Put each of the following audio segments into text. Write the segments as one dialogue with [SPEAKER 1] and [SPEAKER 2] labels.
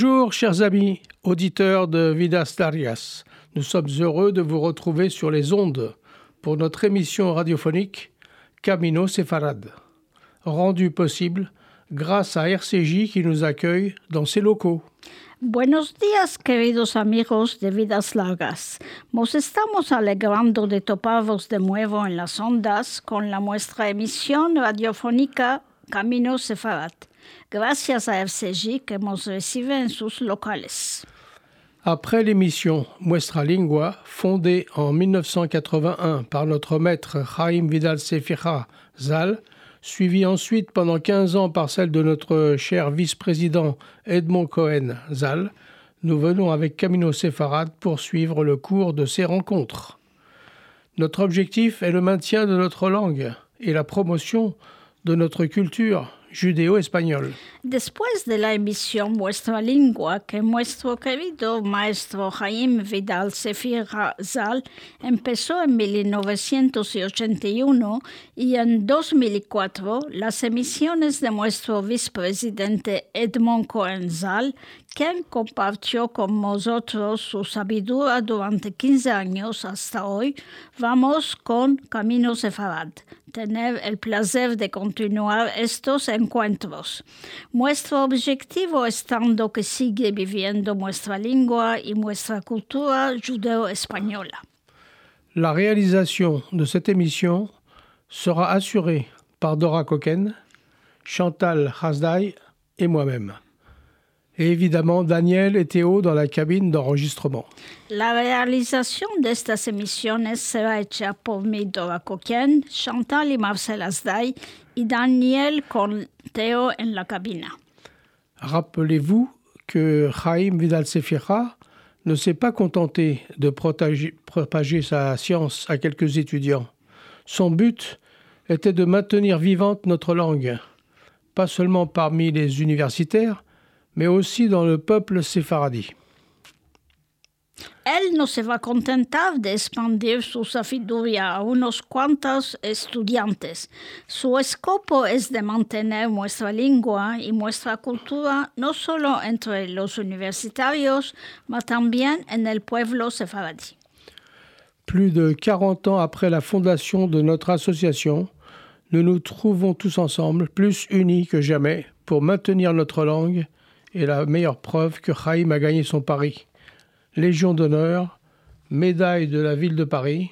[SPEAKER 1] Bonjour chers amis, auditeurs de Vidas Darias. Nous sommes heureux de vous retrouver sur les ondes pour notre émission radiophonique Camino Sefarad, rendue possible grâce à RCJ qui nous accueille dans ses locaux.
[SPEAKER 2] Buenos días, queridos amigos de Vidas Largas. Nos estamos alegrando de toparvos de nuevo en las ondas con la nuestra emisión radiofónica Camino Sefarad, gracias a RCJ que nos recibe en sus locales.
[SPEAKER 1] Après l'émission Muestra Lingua, fondée en 1981 par notre maître Jaime Vidal Sefira Zal, suivie ensuite pendant 15 ans par celle de notre cher vice-président Edmond Cohen Zal, nous venons avec Camino Sefarad poursuivre le cours de ces rencontres. Notre objectif est le maintien de notre langue et la promotion de notre culture judéo-espagnole.
[SPEAKER 2] Después de la emisión Nuestra Lingua, que nuestro querido maestro Jaime Vidal Sefira Zal empezó en 1981 y en 2004 las emisiones de nuestro vicepresidente Edmond Cohen Zal, quien compartió con nosotros su sabiduría durante 15 años hasta hoy, vamos con Camino Sefarad, tener el placer de continuar estos encuentros. Nuestro objetivo estando que sigue viviendo nuestra lengua y nuestra cultura judeo-española.
[SPEAKER 1] La réalisation de cette émission sera assurée par Dora Coquen, Chantal Hasdai et moi-même. Et évidemment Daniel et Théo dans la cabine d'enregistrement.
[SPEAKER 2] La realización de estas emisiones será hecha por Dora Coquen, Chantal y Marcel Asday, y Daniel con Théo en la cabina.
[SPEAKER 1] Rappelez-vous que Jaime Vidal Sefira ne s'est pas contenté de propager sa science à quelques étudiants. Son but était de maintenir vivante notre langue, pas seulement parmi les universitaires, mais aussi dans le peuple séfaradi.
[SPEAKER 2] Él no se va contentar de expandir su sabiduría a unos cuantos estudiantes. Su escopo es de mantener nuestra lengua y nuestra cultura no solo entre los universitarios, mas también en el pueblo sefaradí.
[SPEAKER 1] Plus de 40 ans après la fondation de notre association, nous nous trouvons tous ensemble, plus unis que jamais, pour maintenir notre langue et la meilleure preuve que Chaim a gagné son pari. Légion d'honneur, médaille de la ville de Paris,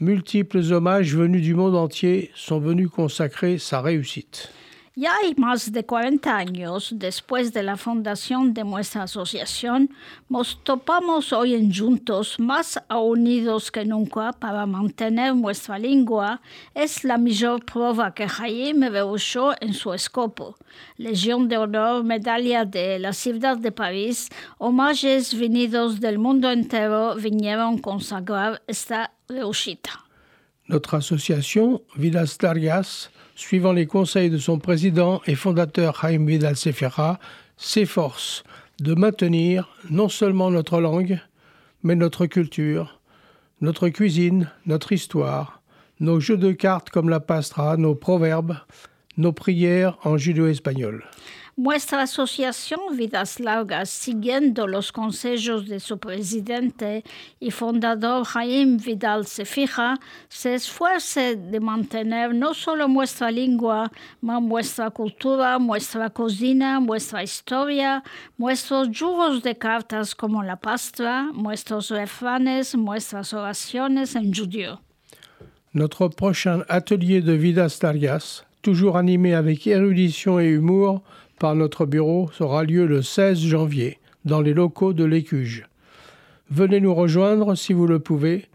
[SPEAKER 1] multiples hommages venus du monde entier sont venus consacrer sa réussite.
[SPEAKER 2] Ya hay más de 40 años después de la fundación de nuestra asociación, nos topamos hoy en juntos más unidos que nunca para mantener nuestra lengua. Es la mayor prueba que Jaime rehusó en su escopo. Legión de Honor, medalla de la ciudad de París, homajes venidos del mundo entero vinieron consagrar esta reushita.
[SPEAKER 1] Notre association, Vidas Darias, suivant les conseils de son président et fondateur Jaime Vidal Sefera, s'efforce de maintenir non seulement notre langue, mais notre culture, notre cuisine, notre histoire, nos jeux de cartes comme la pastra, nos proverbes, nos prières en judéo-espagnol.
[SPEAKER 2] Nuestra asociación Vidas Largas, siguiendo los consejos de su presidente y fundador Jaime Vidal Sefija, se esfuerza de mantener no solo nuestra lengua, sino nuestra cultura, nuestra cocina, nuestra historia, nuestros juegos de cartas como la pastra, nuestros refranes, nuestras oraciones en judío.
[SPEAKER 1] Notre prochain atelier de Vidas Largas, toujours animé avec érudition et humour, par notre bureau aura lieu le 16 janvier dans les locaux de l'Écuge. Venez nous rejoindre si vous le pouvez.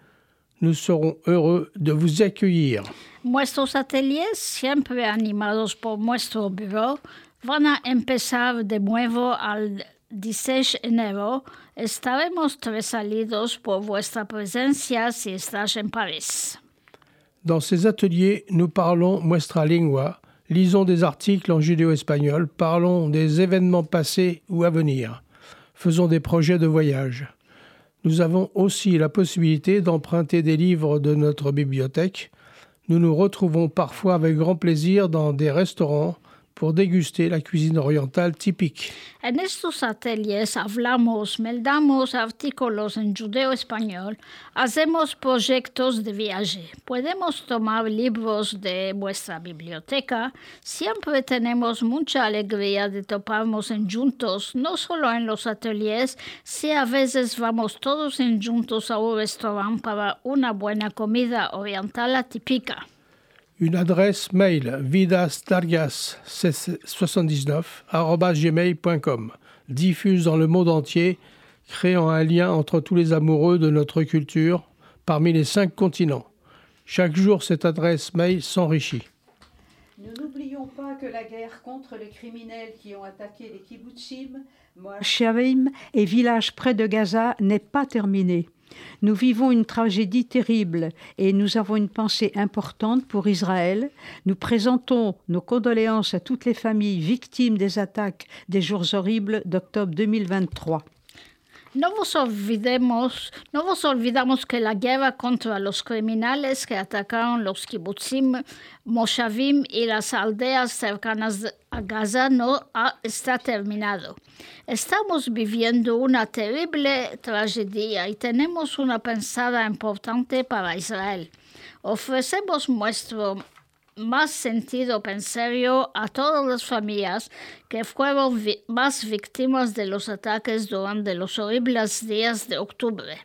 [SPEAKER 1] Nous serons heureux de vous accueillir.
[SPEAKER 2] Nuestros ateliers, siempre animados por nuestro bureau, van a empezar de nuevo al 16 de enero. Estaremos très salidos por vuestra presencia si estás en París.
[SPEAKER 1] Dans ces ateliers, nous parlons nuestra lingua, lisons des articles en judéo-espagnol, parlons des événements passés ou à venir, faisons des projets de voyage. Nous avons aussi la possibilité d'emprunter des livres de notre bibliothèque. Nous nous retrouvons parfois avec grand plaisir dans des restaurants pour déguster la cuisine orientale typique.
[SPEAKER 2] En estos ateliers hablamos, meldamos artículos en judeo-español, hacemos proyectos de viaje. Podemos tomar libros de vuestra biblioteca. Siempre tenemos mucha alegría de toparnos en juntos, no solo en los ateliers, si a veces vamos todos en juntos a un restaurante para una buena comida oriental atípica.
[SPEAKER 1] Une adresse mail vidasdargas79.gmail.com diffuse dans le monde entier, créant un lien entre tous les amoureux de notre culture parmi les cinq continents. Chaque jour, cette adresse mail s'enrichit.
[SPEAKER 3] Nous n'oublions pas que la guerre contre les criminels qui ont attaqué les kibbutzim, Moashavim et villages près de Gaza n'est pas terminée. Nous vivons une tragédie terrible et nous avons une pensée importante pour Israël. Nous présentons nos condoléances à toutes les familles victimes des attaques des jours horribles d'octobre 2023.
[SPEAKER 2] No vos, olvidemos, no vos olvidamos que la guerra contra los criminales que atacaron los kibbutzim, moshavim y las aldeas cercanas a Gaza no ha, está terminado. Estamos viviendo una terrible tragedia y tenemos una pensada importante para Israel. Ofrecemos nuestro más sentido pensario a todas las familias que fueron más víctimas de los ataques durante los horribles días de octubre.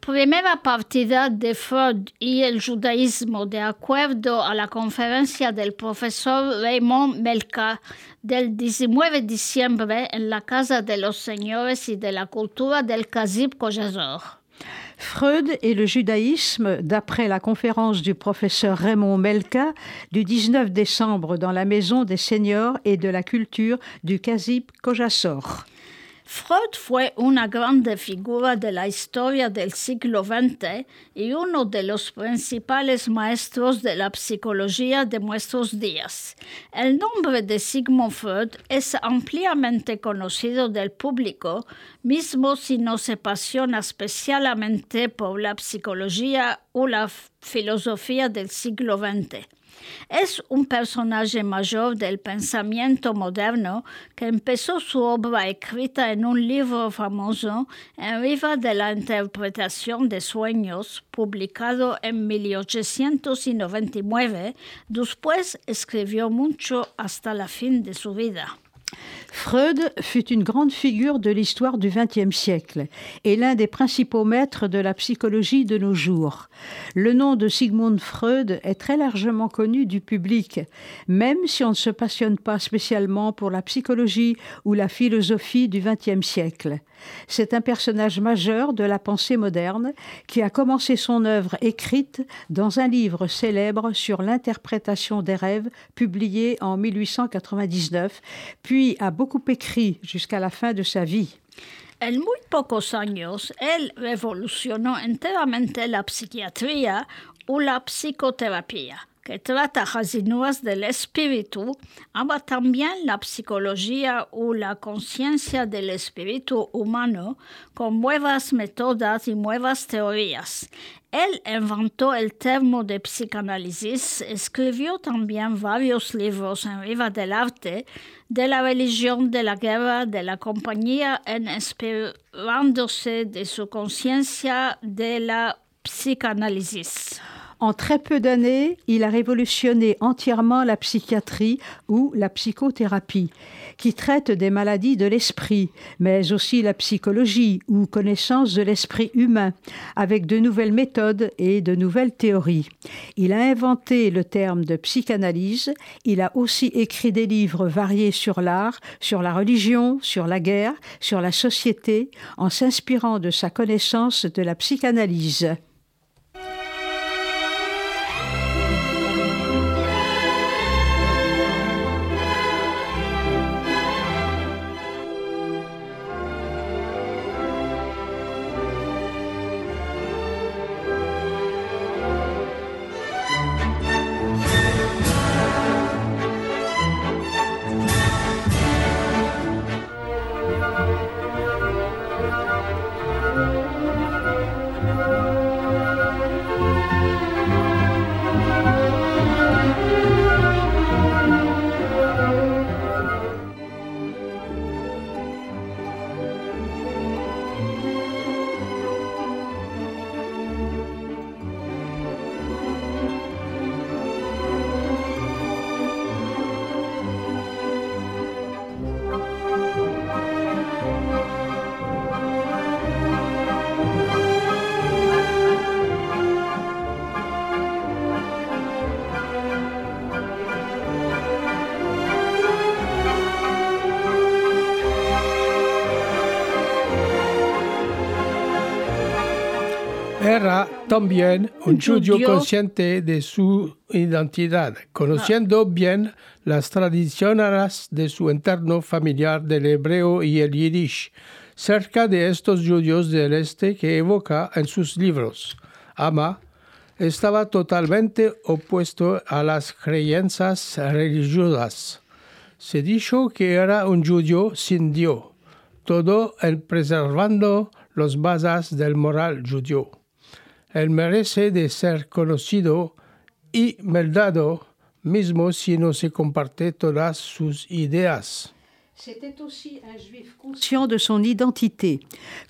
[SPEAKER 2] Primera partida de Freud y el judaísmo de acuerdo a la conferencia del profesor Raymond Melka del 19 de diciembre en la Casa de los Señores y de la Cultura del Kazib Kojazor.
[SPEAKER 3] Freud et le judaïsme, d'après la conférence du professeur Raymond Melka du 19 décembre dans la Maison des Seniors et de la Culture du Kazib Kojasor.
[SPEAKER 2] Freud fue una grande figura de la historia del siglo XX y uno de los principales maestros de la psicología de nuestros días. El nombre de Sigmund Freud es ampliamente conocido del público, mismo si no se apasiona especialmente por la psicología o la filosofía del siglo XX. Es un personaje mayor del pensamiento moderno que empezó su obra escrita en un libro famoso, En Riva de la Interpretación de Sueños, publicado en 1899. Después escribió mucho hasta la fin de su vida.
[SPEAKER 3] Freud fut une grande figure de l'histoire du XXe siècle et l'un des principaux maîtres de la psychologie de nos jours. Le nom de Sigmund Freud est très largement connu du public, même si on ne se passionne pas spécialement pour la psychologie ou la philosophie du XXe siècle. C'est un personnage majeur de la pensée moderne qui a commencé son œuvre écrite dans un livre célèbre sur l'interprétation des rêves publié en 1899, puis a beaucoup écrit jusqu'à la fin de sa vie.
[SPEAKER 2] En muy pocos años, él revolucionó enteramente la psiquiatría o la psicoterapia. Que trata resinuas del espíritu, ama también la psicología o la conciencia del espíritu humano con nuevas métodas y nuevas teorías. Él inventó el termo de psicanálisis, escribió también varios libros en riva del arte, de la religión, de la guerra, de la compañía, inspirándose de su conciencia de la psicanálisis.
[SPEAKER 3] En très peu d'années, il a révolutionné entièrement la psychiatrie ou la psychothérapie, qui traite des maladies de l'esprit, mais aussi la psychologie ou connaissance de l'esprit humain, avec de nouvelles méthodes et de nouvelles théories. Il a inventé le terme de psychanalyse, il a aussi écrit des livres variés sur l'art, sur la religion, sur la guerre, sur la société, en s'inspirant de sa connaissance de la psychanalyse.
[SPEAKER 1] También un judío consciente de su identidad, conociendo bien las tradiciones de su entorno familiar del hebreo y el yiddish, cerca de estos judíos del este que evoca en sus libros. Ama estaba totalmente opuesto a las creencias religiosas. Se dijo que era un judío sin Dios, todo en preservando los bases del moral judío. Él merece de ser conocido y meldado, mismo si no se comparte todas sus ideas.
[SPEAKER 3] C'était aussi un juif conscient de son identité,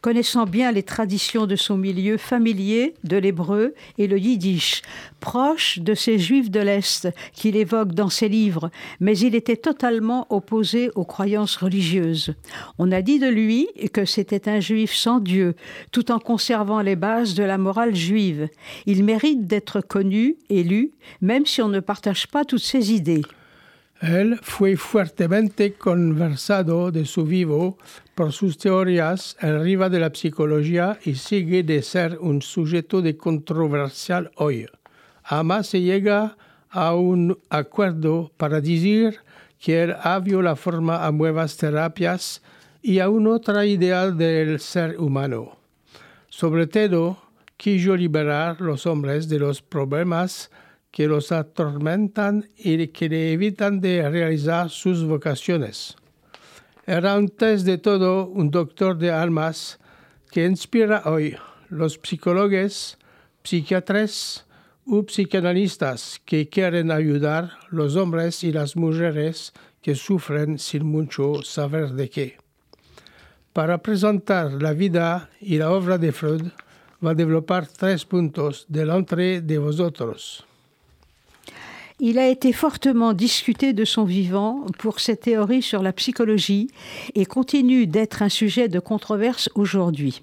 [SPEAKER 3] connaissant bien les traditions de son milieu familier, de l'hébreu et le yiddish, proche de ces juifs de l'Est qu'il évoque dans ses livres, mais il était totalement opposé aux croyances religieuses. On a dit de lui que c'était un juif sans Dieu, tout en conservant les bases de la morale juive. Il mérite d'être connu et lu, même si on ne partage pas toutes ses idées.
[SPEAKER 1] Él fue fuertemente conversado de su vivo por sus teorías arriba de la psicología y sigue de ser un sujeto de controversial hoy. Ama se llega a un acuerdo para decir que él abrió la forma a nuevas terapias y a una otra idea del ser humano. Sobre todo, quiso liberar los hombres de los problemas que los atormentan y que le evitan de realizar sus vocaciones. Era antes de todo un doctor de almas que inspira hoy los psicólogos, psiquiatras u psicanalistas que quieren ayudar a los hombres y las mujeres que sufren sin mucho saber de qué. Para presentar la vida y la obra de Freud, va a developar tres puntos delante de vosotros.
[SPEAKER 3] Il a été fortement discuté de son vivant pour ses théories sur la psychologie et continue d'être un sujet de controverse aujourd'hui.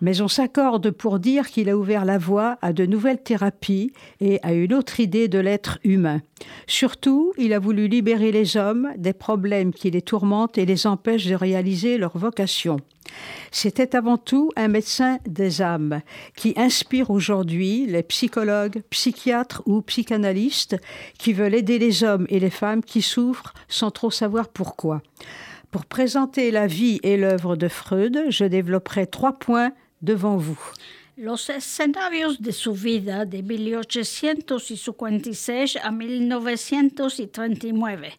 [SPEAKER 3] Mais on s'accorde pour dire qu'il a ouvert la voie à de nouvelles thérapies et à une autre idée de l'être humain. Surtout, il a voulu libérer les hommes des problèmes qui les tourmentent et les empêchent de réaliser leur vocation. C'était avant tout un médecin des âmes qui inspire aujourd'hui les psychologues, psychiatres ou psychanalystes qui veulent aider les hommes et les femmes qui souffrent sans trop savoir pourquoi. Pour présenter la vie et l'œuvre de Freud, je développerai trois points devant vous.
[SPEAKER 2] De de 1856 a 1939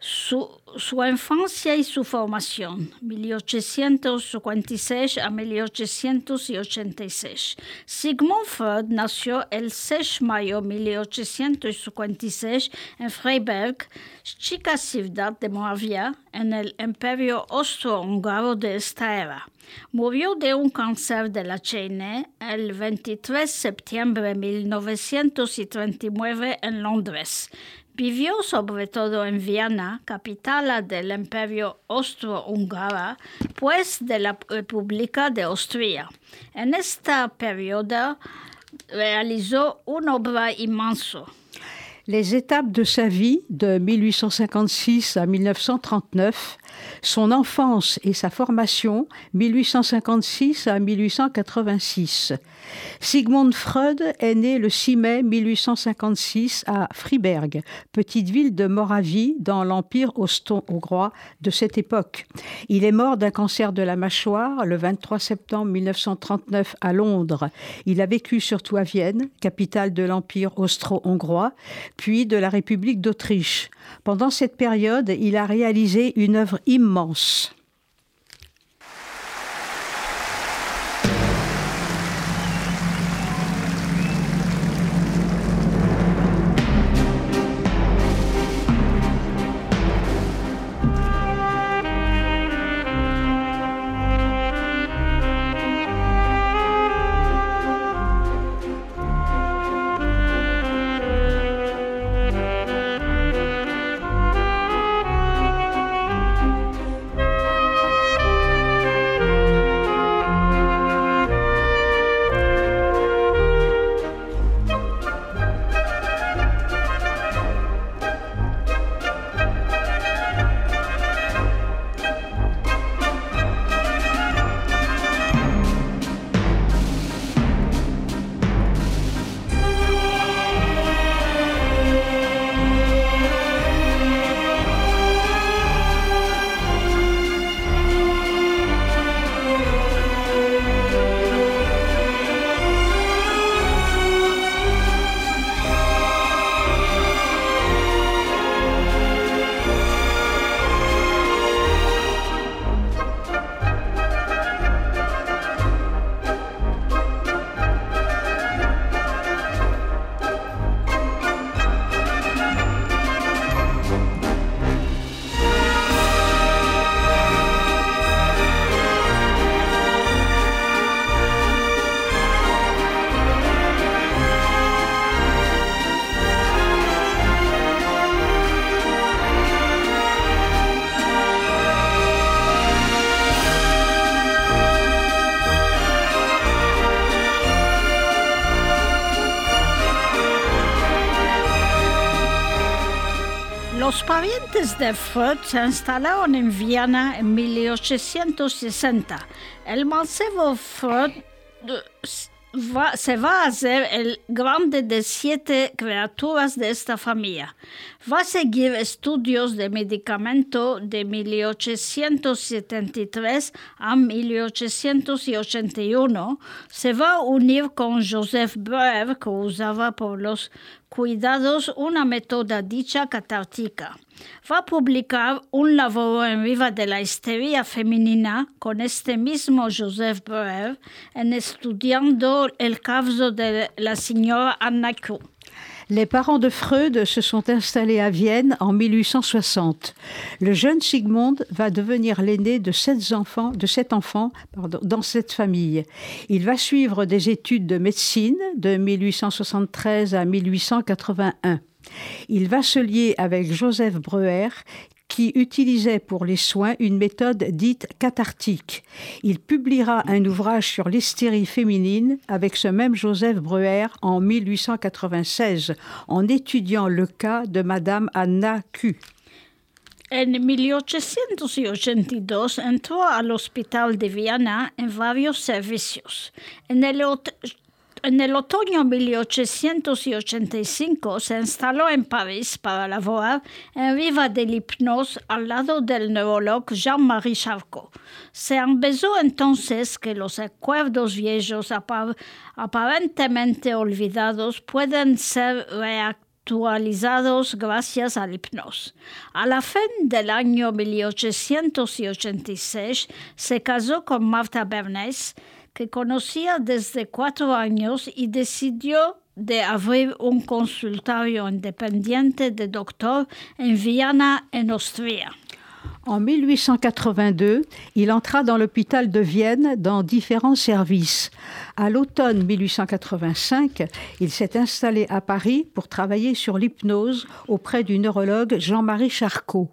[SPEAKER 2] su, su, infancia y su formación, 1856 a 1886. Sigmund Freud nació el 6 de mayo de 1856 en Freiberg, chica ciudad de Moravia, en el imperio austro-húngaro de esta era. Murió de un cáncer de la chaîne el 23 de septiembre de 1939 en Londres. Vivió sobre todo en Viena, capital del Imperio Austro-Húngaro, pues de la República de Austria. En esta periodo réalisó una obra inmensa.
[SPEAKER 3] Les étapes de sa vie, de 1856 à 1939, son enfance et sa formation, 1856 à 1886. Sigmund Freud est né le 6 mai 1856 à Friberg, petite ville de Moravie dans l'Empire austro-hongrois de cette époque. Il est mort d'un cancer de la mâchoire le 23 septembre 1939 à Londres. Il a vécu surtout à Vienne, capitale de l'Empire austro-hongrois, puis de la République d'Autriche. Pendant cette période, il a réalisé une œuvre immense.
[SPEAKER 2] De Freud se instalaron en Viena en 1860. El mancebo Freud va, se va a hacer el grande de siete criaturas de esta familia. Va a seguir estudios de medicamento de 1873 a 1881. Se va a unir con Joseph Breuer, que usaba por los cuidados una méthode dicha catártica. Va publicar un labor en viva de la histeria femenina con este mismo Joseph Breuer en estudiando el caso de la señora Anna.
[SPEAKER 3] Les parents de Freud se sont installés à Vienne en 1860. Le jeune Sigmund va devenir l'aîné de sept enfants, de sept enfants dans cette famille. Il va suivre des études de médecine de 1873 à 1881. Il va se lier avec Joseph Breuer, qui utilisait pour les soins une méthode dite cathartique. Il publiera un ouvrage sur l'hystérie féminine avec ce même Joseph Breuer en 1896, en étudiant le cas de Madame Anna Q.
[SPEAKER 2] En 1882 entró al Hospital de Viena en varios servicios. En el En el otoño 1885 se instaló en París para laborar en viva de hipnosis al lado del neurólogo Jean-Marie Charcot. Se empezó entonces que los acuerdos viejos aparentemente olvidados pueden ser reactualizados gracias al hipnosis. A la fin del año 1886 se casó con Martha Bernays, que conocía desde cuatro años y decidió de abrir un consultorio independiente de doctor en Viena, en Austria.
[SPEAKER 3] En 1882, il entra dans l'hôpital de Vienne dans différents services. À l'automne 1885, il s'est installé à Paris pour travailler sur l'hypnose auprès du neurologue Jean-Marie Charcot.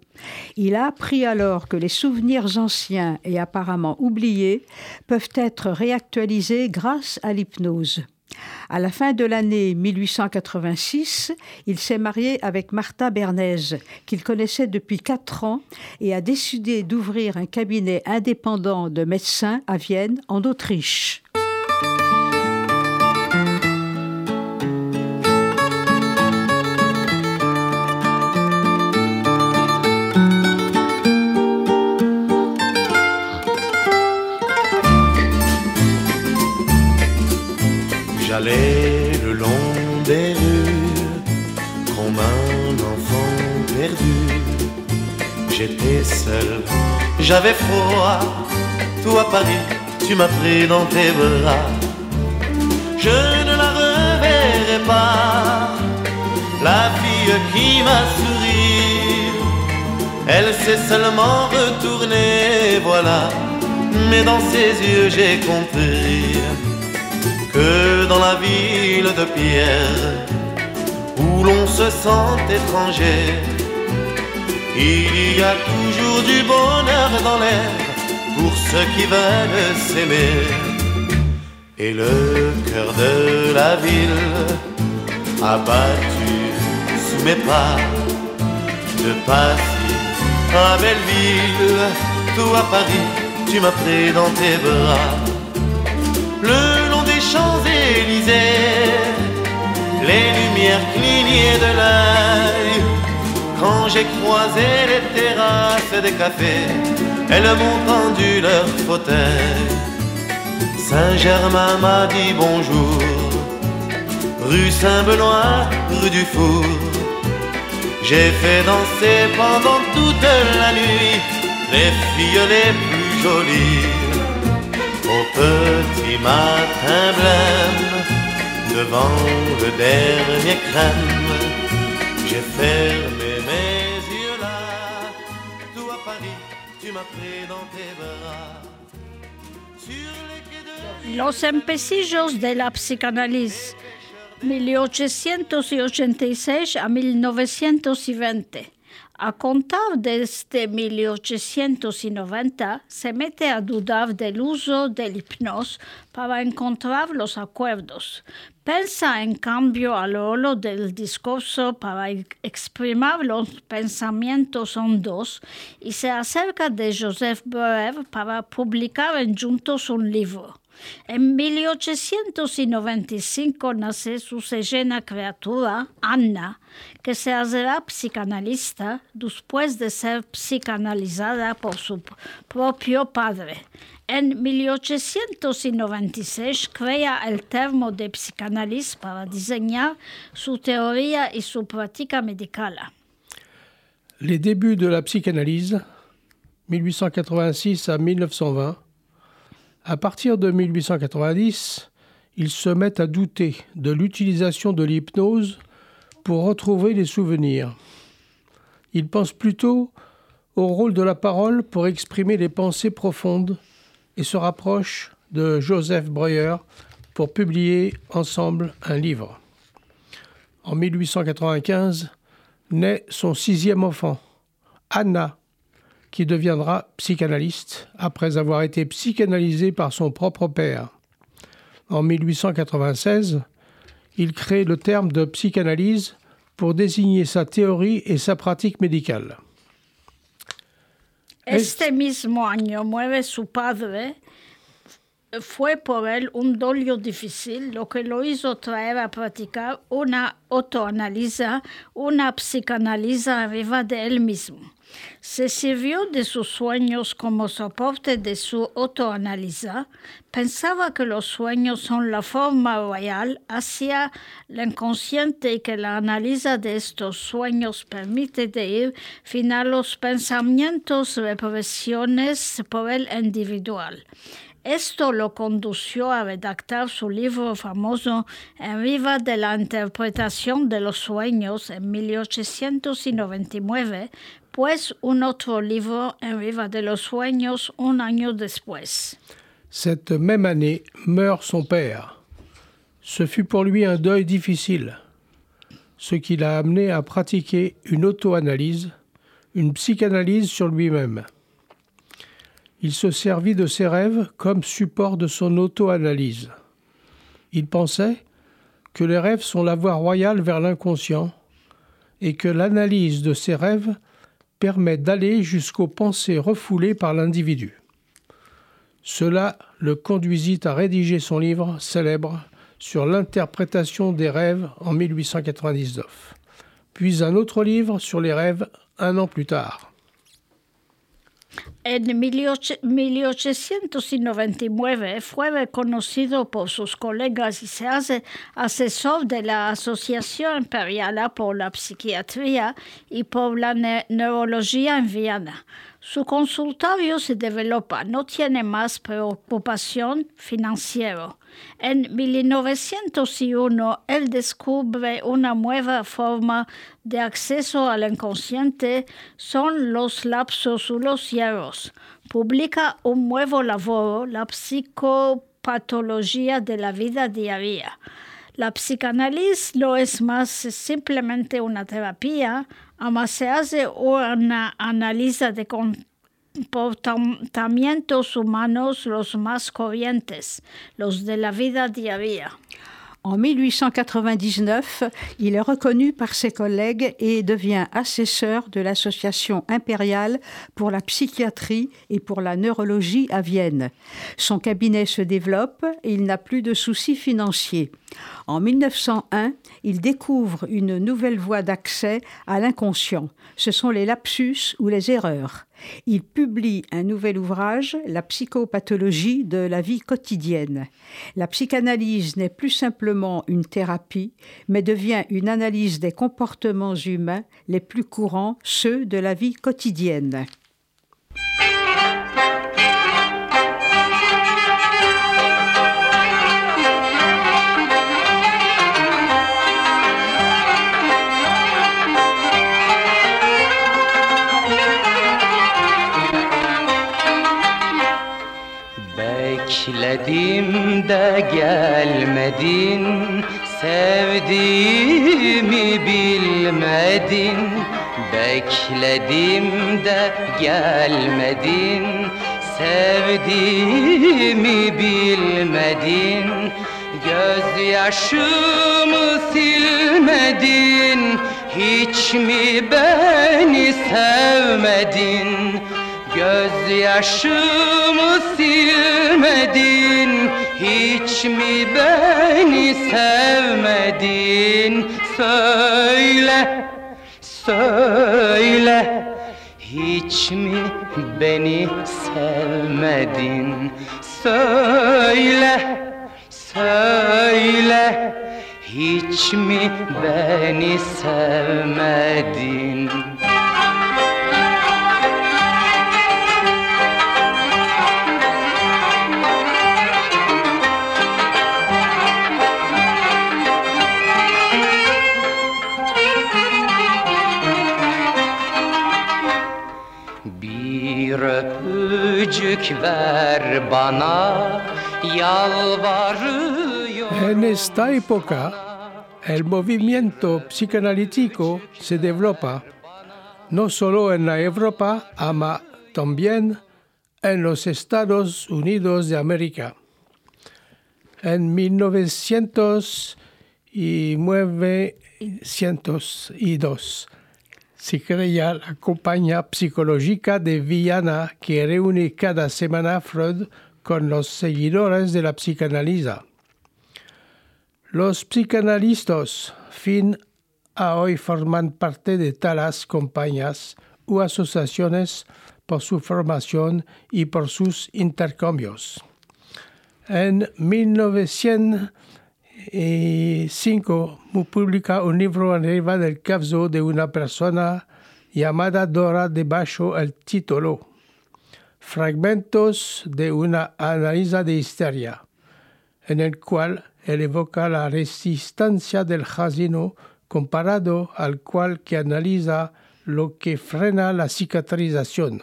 [SPEAKER 3] Il a appris alors que les souvenirs anciens et apparemment oubliés peuvent être réactualisés grâce à l'hypnose. À la fin de l'année 1886, il s'est marié avec Martha Bernays, qu'il connaissait depuis quatre ans, et a décidé d'ouvrir un cabinet indépendant de médecins à Vienne, en Autriche.
[SPEAKER 4] J'allais le long des rues comme un enfant perdu. J'étais seul, j'avais froid. Toi, Paris, tu m'as pris dans tes bras. Je ne la reverrai pas, la fille qui m'a souri. Elle s'est seulement retournée, voilà. Mais dans ses yeux, j'ai compris que dans la ville de pierre, où l'on se sent étranger, il y a toujours du bonheur dans l'air pour ceux qui veulent s'aimer. Et le cœur de la ville a battu sous mes pas de Passy à Belleville, toi à Paris, tu m'as pris dans tes bras. Les lumières clignaient de l'œil. Quand j'ai croisé les terrasses des cafés, elles m'ont tendu leur fauteuil. Saint-Germain m'a dit bonjour, rue Saint-Benoît, rue du Four. J'ai fait danser pendant toute la nuit les filles les plus jolies. Au petit matin blême, devant le dernier crème, j'ai fermé mes yeux là. Tout à Paris, tu m'as pris dans tes bras.
[SPEAKER 2] Los empecillos de la psicanalisi, 1886 a 1920. A contar desde 1890 se mete a dudar del uso del hipnos para encontrar los acuerdos. Pensa en cambio al rol del discurso para exprimir los pensamientos hondos y se acerca de Joseph Breuer para publicar en juntos un libro. En 1895 nace su segena criatura, Anna, que se hará psicanalista después de ser psicanalizada por su propio padre. En 1896 crea el termo de psicanálisis para diseñar su teoría y su práctica médicale.
[SPEAKER 1] Les débuts de la psychanalyse, 1886 à 1920, à partir de 1890, ils se mettent à douter de l'utilisation de l'hypnose pour retrouver les souvenirs. Ils pensent plutôt au rôle de la parole pour exprimer les pensées profondes et se rapprochent de Joseph Breuer pour publier ensemble un livre. En 1895 naît son sixième enfant, Anna, qui deviendra psychanalyste après avoir été psychanalysé par son propre père. En 1896, il crée le terme de psychanalyse pour désigner sa théorie et sa pratique médicale.
[SPEAKER 2] Fue por él un dolio difícil, lo que lo hizo traer a practicar una autoanalisa, una psicanalisa arriba de él mismo. Se sirvió de sus sueños como soporte de su autoanalisa. Pensaba que los sueños son la forma royal hacia el inconsciente y que la analiza de estos sueños permite de ir fin a los pensamientos, represiones por el individual. Esto lo condució a redactar su libro famoso En viva de la interpretación de los sueños en 1899, pues un autre livre, En Riva de los Sueños, un año después.
[SPEAKER 1] Cette même année meurt son père. Ce fut pour lui un deuil difficile, ce qui l'a amené à pratiquer une auto-analyse, une psychanalyse sur lui-même. Il se servit de ses rêves comme support de son auto-analyse. Il pensait que les rêves sont la voie royale vers l'inconscient et que l'analyse de ses rêves permet d'aller jusqu'aux pensées refoulées par l'individu. Cela le conduisit à rédiger son livre célèbre sur l'interprétation des rêves en 1899, puis un autre livre sur les rêves un an plus tard.
[SPEAKER 2] En 1899 fue reconocido por sus colegas y se hace asesor de la Asociación Imperial por la Psiquiatría y por la ne Neurología en Viena. Su consultorio se developa, no tiene más preocupación financiera. En 1901, él descubre una nueva forma de acceso al inconsciente, son los lapsos o los hierros. Publica un nuevo laboro, la psicopatología de la vida diaria. La psicanálisis no es más simplemente una terapia, además se hace una análisis de comportamientos humanos los más corrientes, los de la vida diaria.
[SPEAKER 3] En 1899, il est reconnu par ses collègues et devient assesseur de l'Association impériale pour la psychiatrie et pour la neurologie à Vienne. Son cabinet se développe et il n'a plus de soucis financiers. En 1901, il découvre une nouvelle voie d'accès à l'inconscient. Ce sont les lapsus ou les erreurs. Il publie un nouvel ouvrage, La psychopathologie de la vie quotidienne. La psychanalyse n'est plus simplement une thérapie, mais devient une analyse des comportements humains les plus courants, ceux de la vie quotidienne.
[SPEAKER 5] Bekledim de gelmedin Sevdiğimi bilmedin. Bekledim de gelmedin Sevdiğimi bilmedin. Gözyaşımı silmedin Hiç mi beni sevmedin Gözyaşımı silmedin Hiç mi beni sevmedin? Söyle, söyle Hiç mi beni sevmedin? Söyle, söyle Hiç mi beni sevmedin
[SPEAKER 1] En esta época, el movimiento psicanalítico se developa no solo en la Europa, ama también en los Estados Unidos de América. En 1902 se crea la compañía psicológica de Viana que reúne cada semana Freud con los seguidores de la psicanalisa. Los psicanalistas fin a hoy forman parte de talas compañías u asociaciones por su formación y por sus intercambios. En 1905 publica un libro arriba del caso de una persona llamada Dora debajo el título Fragmentos de una analisa de histeria, en el cual él evoca la resistencia del jasino comparado al cual que analiza lo que frena la cicatrización.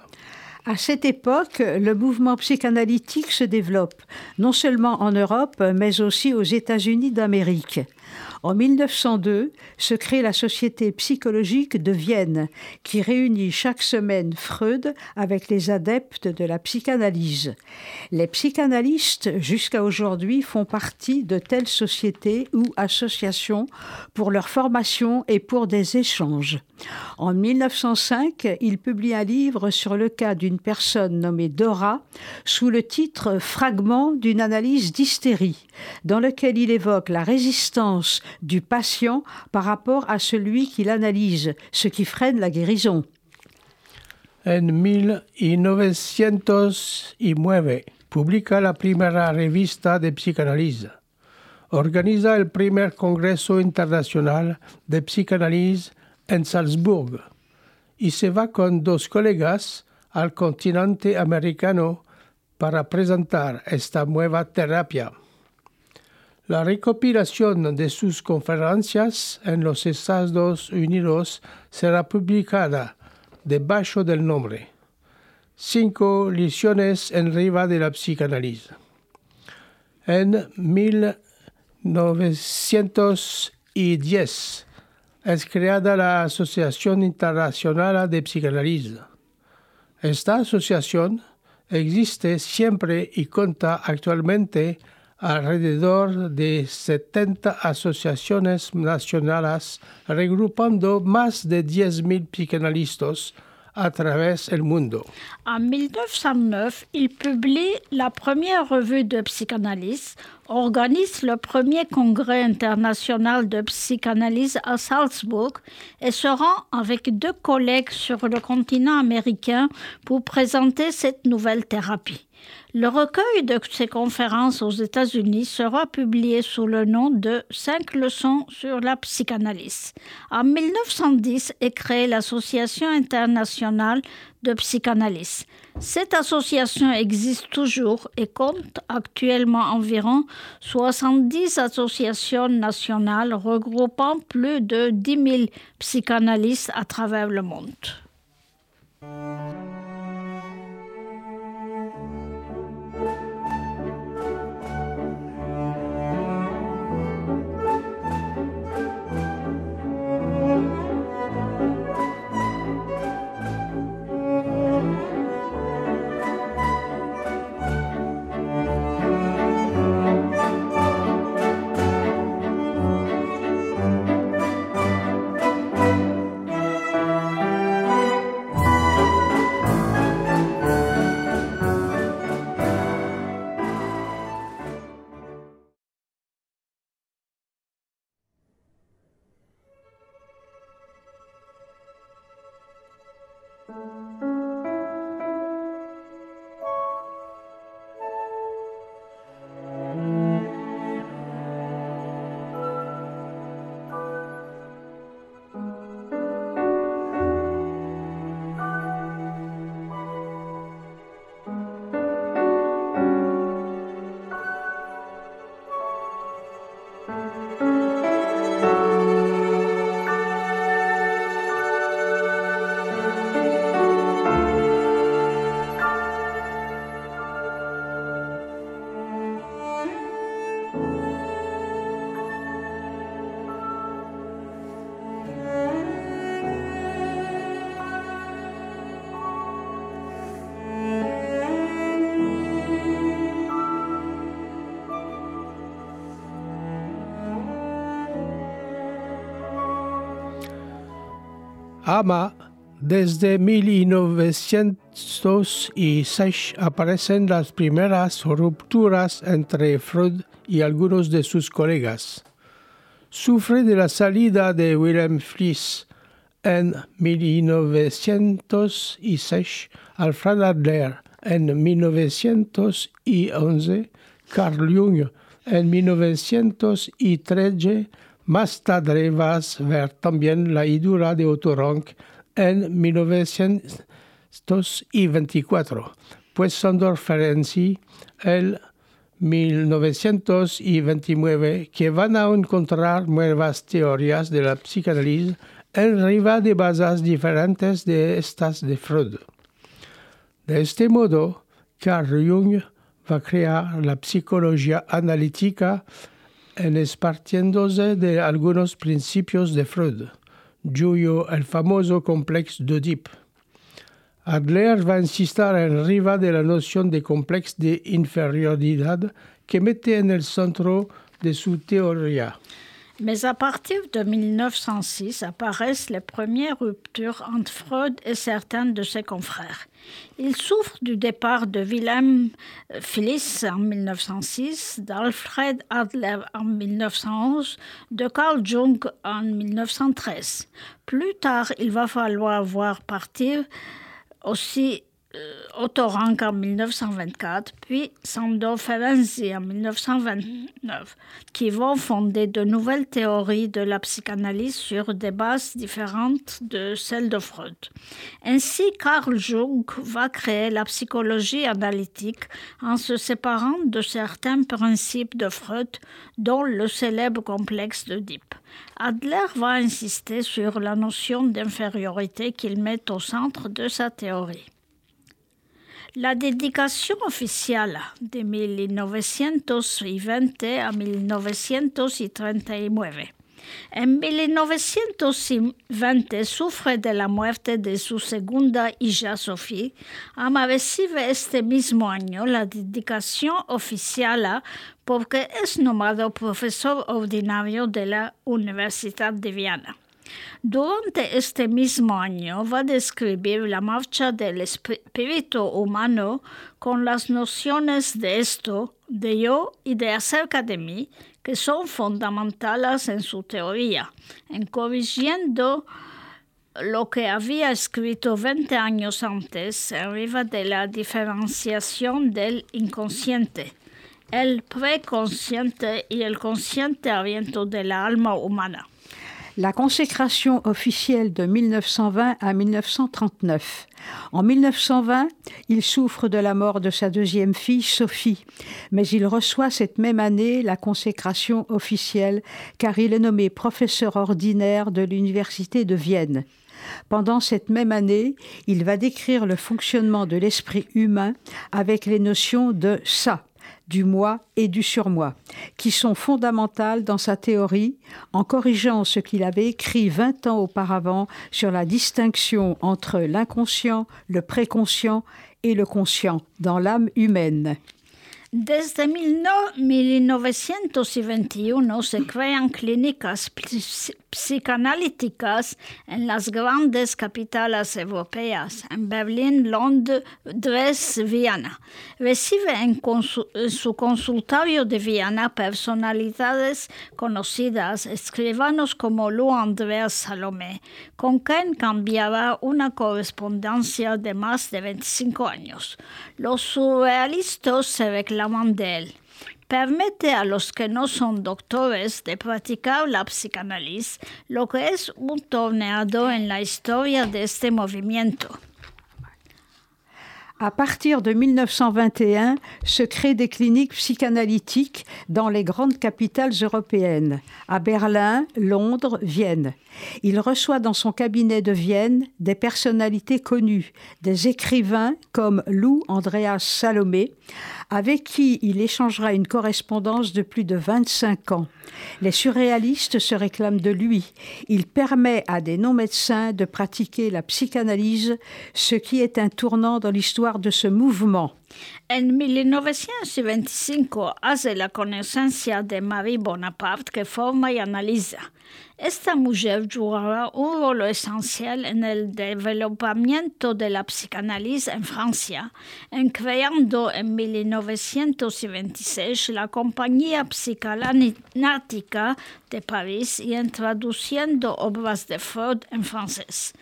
[SPEAKER 3] À cette époque, le mouvement psychanalytique se développe, non seulement en Europe, mais aussi aux États-Unis d'Amérique. En 1902 se crée la Société psychologique de Vienne, qui réunit chaque semaine Freud avec les adeptes de la psychanalyse. Les psychanalystes, jusqu'à aujourd'hui, font partie de telles sociétés ou associations pour leur formation et pour des échanges. En 1905, il publie un livre sur le cas d'une personne nommée Dora sous le titre Fragment d'une analyse d'hystérie, dans lequel il évoque la résistance du patient par rapport à celui qui l'analyse, ce qui freine la guérison.
[SPEAKER 1] En 1909 publica la primera revista de psicanálisis. Organiza el primer Congreso Internacional de Psicanálisis en Salzburg y se va con dos colegas al continente americano para presentar esta nueva terapia. La recopilación de sus conferencias en los Estados Unidos será publicada debajo del nombre Cinco lecciones en riva de la psicanálisis. En 1910 es creada la Asociación Internacional de Psicanálisis. Esta asociación existe siempre y cuenta actualmente alrededor de 70 asociaciones nacionales regrupando más de 10.000 psicanalistas à travers le monde.
[SPEAKER 2] En 1909, il publie la première revue de psychanalyse, organise le premier congrès international de psychanalyse à Salzbourg et se rend avec deux collègues sur le continent américain pour présenter cette nouvelle thérapie. Le recueil de ces conférences aux États-Unis sera publié sous le nom de Cinq leçons sur la psychanalyse. En 1910 est créée l'Association internationale de psychanalyse. Cette association existe toujours et compte actuellement environ 70 associations nationales regroupant plus de 10 000 psychanalystes à travers le monde.
[SPEAKER 1] Ama, desde 1906 aparecen las primeras rupturas entre Freud y algunos de sus colegas. Sufre de la salida de Wilhelm Fliess en 1906, Alfred Adler en 1911, Carl Jung en 1913, más tarde va a ver también la idura de Otto Rank en 1924, pues Sandor Ferenczi el 1929 que van a encontrar nuevas teorías de la psicanálisis en riva de bases diferentes de estas de Freud. De este modo, Carl Jung va a crear la psicología analítica en esparciéndose de algunos principios de Freud, Juyo el famoso complex de Oedipe. Adler va insistir en riva de la noción de complex de inferioridad que mete en el centro de su teoría.
[SPEAKER 2] Mais à partir de 1906 apparaissent les premières ruptures entre Freud et certains de ses confrères. Il souffre du départ de Wilhelm Fliess en 1906, d'Alfred Adler en 1911, de Carl Jung en 1913. Plus tard, il va falloir voir partir aussi Otto Rank en 1924, puis Sandor Ferenczi en 1929, qui vont fonder de nouvelles théories de la psychanalyse sur des bases différentes de celles de Freud. Ainsi, Carl Jung va créer la psychologie analytique en se séparant de certains principes de Freud, dont le célèbre complexe d'Oedipe. Adler va insister sur la notion d'infériorité qu'il met au centre de sa théorie. La dedicación oficial de 1920 a 1939. En 1920 sufre de la muerte de su segunda hija Sophie. Ama recibe este mismo año la dedicación oficial porque es nombrado profesor ordinario de la Universidad de Viena. Durante este mismo año va a describir la marcha del espíritu humano con las nociones de esto, de yo y de acerca de mí, que son fundamentales en su teoría, en corrigiendo lo que había escrito 20 años antes arriba de la diferenciación del inconsciente, el preconsciente y el consciente aviento de la alma humana.
[SPEAKER 3] La consécration officielle de 1920 à 1939. En 1920, il souffre de la mort de sa deuxième fille, Sophie, mais il reçoit cette même année la consécration officielle car il est nommé professeur ordinaire de l'Université de Vienne. Pendant cette même année, il va décrire le fonctionnement de l'esprit humain avec les notions de ça, du moi et du surmoi, qui sont fondamentales dans sa théorie, en corrigeant ce qu'il avait écrit 20 ans auparavant sur la distinction entre l'inconscient, le préconscient et le conscient dans l'âme humaine.
[SPEAKER 2] Desde 1921 se crean clínicas psicanalíticas en las grandes capitales europeas, en Berlín, Londres, Viena. Recibe en, su consultorio de Viena personalidades conocidas, escribanos como Lou Andrés Salomé, con quien cambiará una correspondencia de más de 25 años. Los surrealistas se reclaman de él. Permite a los que no son doctores de practicar la psicanálisis, lo que es un tornado en la de este movimiento.
[SPEAKER 3] À partir de 1921, se créent des cliniques psychanalytiques dans les grandes capitales européennes, à Berlin, Londres, Vienne. Il reçoit dans son cabinet de Vienne des personnalités connues, des écrivains comme Lou Andreas Salomé, avec qui il échangera une correspondance de plus de 25 ans. Les surréalistes se réclament de lui. Il permet à des non-médecins de pratiquer la psychanalyse, ce qui est un tournant dans l'histoire de ce mouvement.
[SPEAKER 2] En 1925 hace la conocencia de Marie Bonaparte que forma y analiza. Esta mujer jugará un rol esencial en el developamiento de la psicanálisis en Francia, en creando en 1926 la Compañía Psicanática de París y en traduciendo obras de Freud en francés.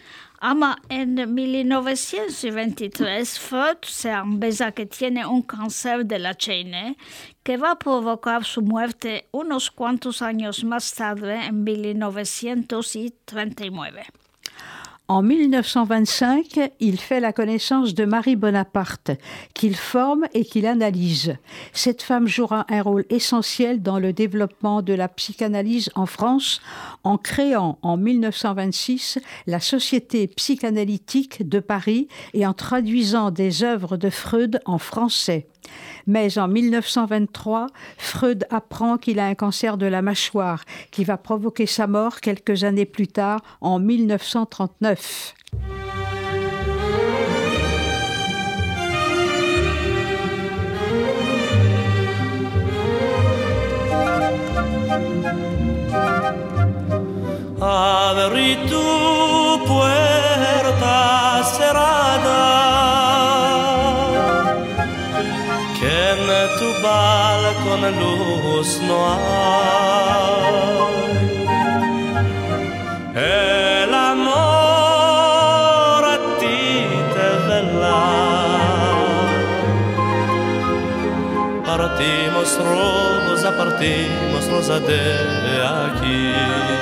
[SPEAKER 2] Ama en 1923 Freud se ambeza que tiene un cáncer de la chaine que va a provocar su muerte unos cuantos años más tarde, en 1939.
[SPEAKER 3] En 1925, il fait la connaissance de Marie Bonaparte, qu'il forme et qu'il analyse. Cette femme jouera un rôle essentiel dans le développement de la psychanalyse en France en créant en 1926 la Société psychanalytique de Paris et en traduisant des œuvres de Freud en français. Mais en 1923, Freud apprend qu'il a un cancer de la mâchoire qui va provoquer sa mort quelques années plus tard, en 1939.
[SPEAKER 6] Con luz no hay. El amor a ti te vela. Partimos rosa, partimos rosa de aquí.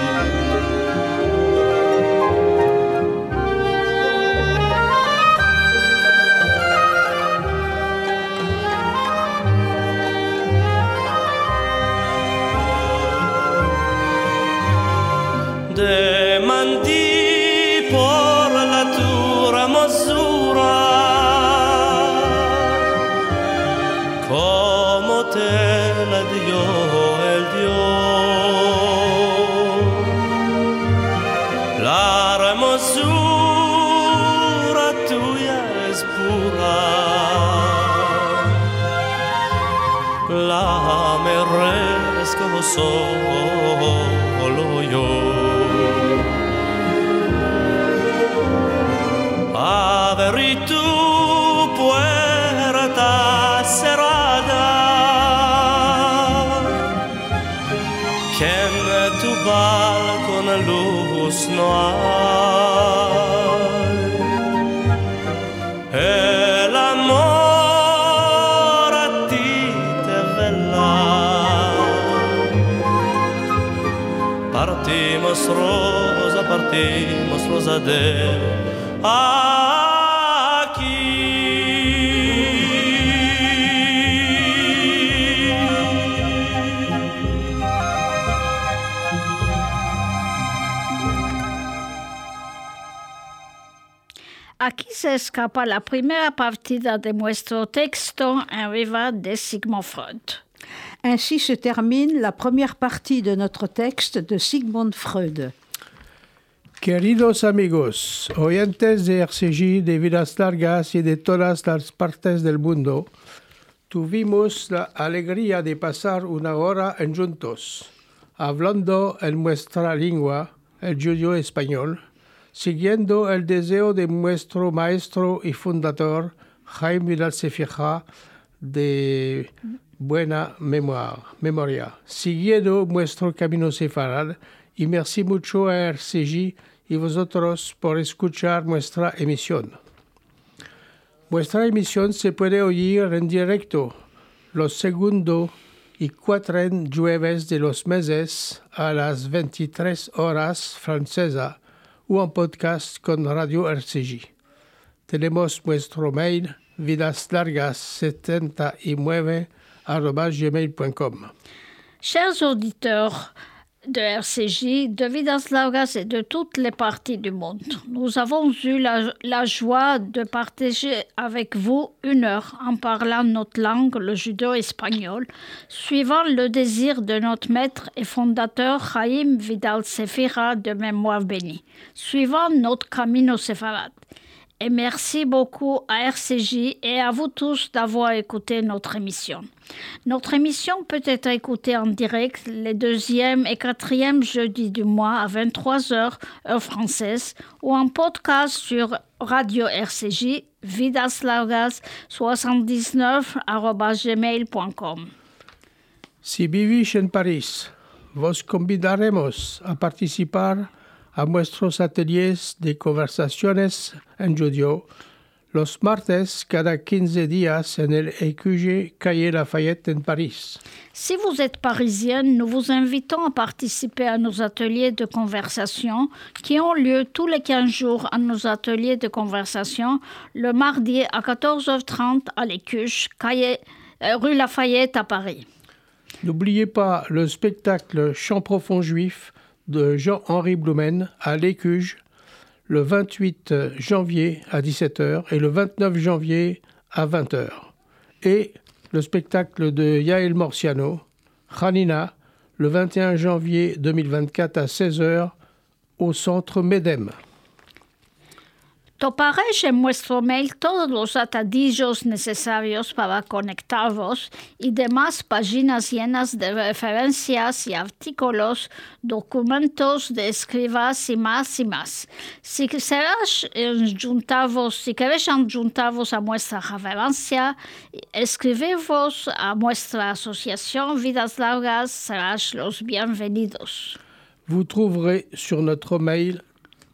[SPEAKER 6] grandi por la natura misura. Como te la dio el Dio. La hermosura tuya es pura. La me como so. De aquí.
[SPEAKER 2] Se escapa la primera partida de nuestro texto en Riva de Sigmund Freud.
[SPEAKER 3] Ainsi se termine la première partie de notre texte de Sigmund Freud.
[SPEAKER 1] Queridos amigos, oyentes de RCJ de Vidas Largas y de todas las partes del mundo, Tuvimos la alegría de pasar una hora en juntos, hablando en nuestra lengua, el judío español, siguiendo el deseo de nuestro maestro y fundador, Jaime Sefija, de buena memoria, memoria, siguiendo nuestro camino sefarad, y merci mucho a RCJ y vosotros por escuchar nuestra emisión. Vuestra emisión se puede oír en directo los segundo y cuatro jueves de los meses a las 23 horas francesa o en podcast con Radio RCJ. Tenemos nuestro mail vidaslargas79 gmail.com.
[SPEAKER 2] Chers auditeurs, de RCJ, de Vidas Largas et de toutes les parties du monde. Nous avons eu la, la, joie de partager avec vous une heure en parlant notre langue, le judo-espagnol, suivant le désir de notre maître et fondateur Jaime Vidal Sefira de Mémoire bénie, suivant notre Camino Sefarad. Et merci beaucoup à RCJ et à vous tous d'avoir écouté notre émission. Notre émission peut être écoutée en direct les deuxième et quatrième jeudis du mois à 23h heure française ou en podcast sur Radio RCJ vidaslargas79@gmail.com.
[SPEAKER 1] Si vivís en París, vos convidaremos a participar a nuestros ateliers de conversaciones en judío los martes cada 15 días en el EQG Calle Lafayette en Paris.
[SPEAKER 2] Si vous êtes parisienne, nous vous invitons à participer à nos ateliers de conversation qui ont lieu tous les 15 jours à nos ateliers de conversation le mardi à 14h30 à l'EQG, rue Lafayette à Paris.
[SPEAKER 1] N'oubliez pas le spectacle Chant profond juif de Jean-Henri Blumen à l'Écuge le 28 janvier à 17h et le 29 janvier à 20h. Et le spectacle de Yael Morciano, Hanina, le 21 janvier 2024 à 16h au centre MEDEM.
[SPEAKER 2] Toparéis en nuestro mail todos los atadillos necesarios para conectarvos y demás páginas llenas de referencias y artículos, documentos de escribas y más y más. Si queréis juntarvos, si queréis a nuestra referencia, escribirvos a nuestra asociación Vidas Largas, serás los bienvenidos.
[SPEAKER 1] Vous trouverez sur notre mail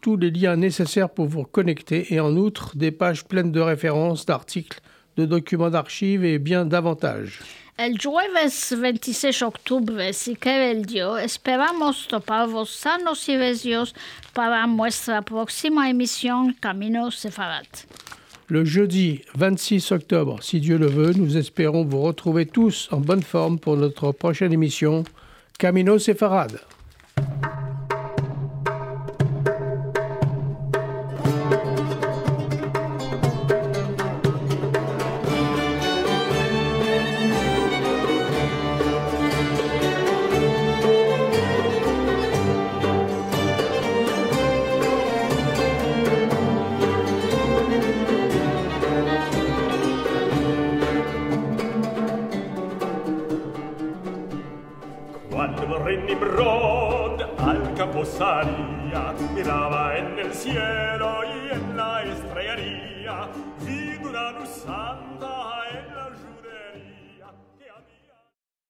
[SPEAKER 1] tous les liens nécessaires pour vous connecter et en outre des pages pleines de références, d'articles, de documents d'archives et bien davantage.
[SPEAKER 2] El jueves 26 octubre, si quiere el Dios, esperamos toparvos sanos y recios para nuestra próxima emisión Camino Sefarat.
[SPEAKER 1] Le jeudi 26 octobre, si Dieu le veut, nous espérons vous retrouver tous en bonne forme pour notre prochaine émission Camino Sefarad.